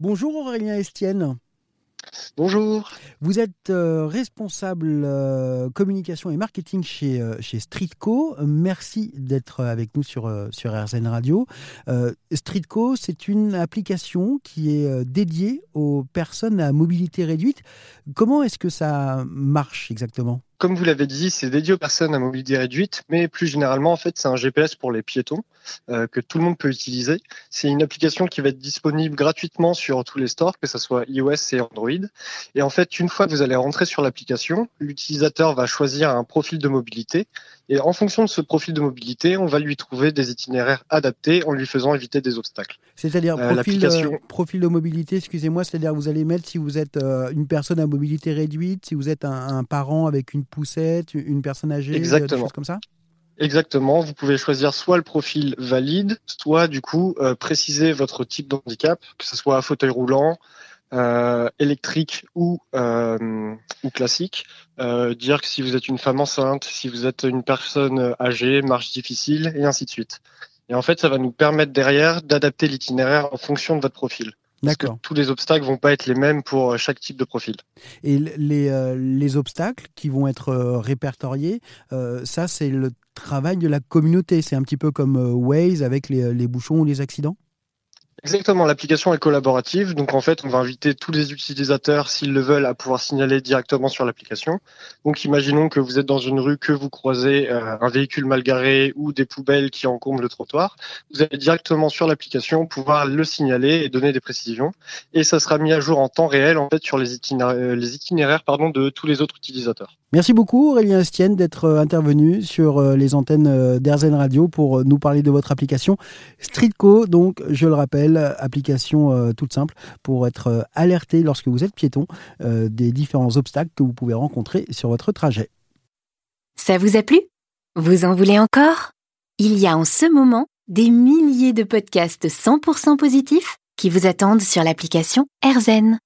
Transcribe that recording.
Bonjour Aurélien Estienne. Bonjour. Vous êtes euh, responsable euh, communication et marketing chez, euh, chez Streetco. Merci d'être avec nous sur, sur RZN Radio. Streetco, c'est une application qui est dédiée aux personnes à mobilité réduite. Comment est-ce que ça marche exactement? Comme vous l'avez dit, c'est dédié aux personnes à mobilité réduite, mais plus généralement, en fait, c'est un GPS pour les piétons euh, que tout le monde peut utiliser. C'est une application qui va être disponible gratuitement sur tous les stores, que ce soit iOS et Android. Et en fait, une fois que vous allez rentrer sur l'application, l'utilisateur va choisir un profil de mobilité. Et en fonction de ce profil de mobilité, on va lui trouver des itinéraires adaptés en lui faisant éviter des obstacles. C'est-à-dire euh, profil, euh, profil, de mobilité, excusez-moi, c'est-à-dire vous allez mettre si vous êtes une personne à mobilité réduite, si vous êtes un, un parent avec une poussette, une personne âgée, Exactement. des choses comme ça? Exactement. Vous pouvez choisir soit le profil valide, soit du coup euh, préciser votre type d'handicap, que ce soit fauteuil roulant, euh, électrique ou, euh, ou classique. dire que si vous êtes une femme enceinte, si vous êtes une personne âgée, marche difficile, et ainsi de suite. Et en fait, ça va nous permettre derrière d'adapter l'itinéraire en fonction de votre profil. D'accord. Tous les obstacles vont pas être les mêmes pour euh, chaque type de profil. Et les, euh, les obstacles qui vont être euh, répertoriés, ça c'est le travail de la communauté. C'est un petit peu comme Waze avec les, les bouchons ou les accidents? Exactement, l'application est collaborative, donc en fait on va inviter tous les utilisateurs s'ils le veulent à pouvoir signaler directement sur l'application. Donc imaginons que vous êtes dans une rue, que vous croisez euh, un véhicule mal garé ou des poubelles qui encombrent le trottoir, vous allez directement sur l'application pouvoir le signaler et donner des précisions, et ça sera mis à jour en temps réel en fait sur les itinéraires, euh, les itinéraires pardon, de tous les autres utilisateurs. Merci beaucoup Aurélien Estienne d'être euh, intervenu sur les antennes d'Airzen Radio pour nous parler de votre application Streetco, donc je le rappelle application euh, toute simple pour être euh, alerté lorsque vous êtes piéton euh, des différents obstacles que vous pouvez rencontrer sur votre trajet. Ça vous a plu? Vous en voulez encore? Il y a en ce moment des milliers de podcasts 100% positifs qui vous attendent sur l'application AirZen.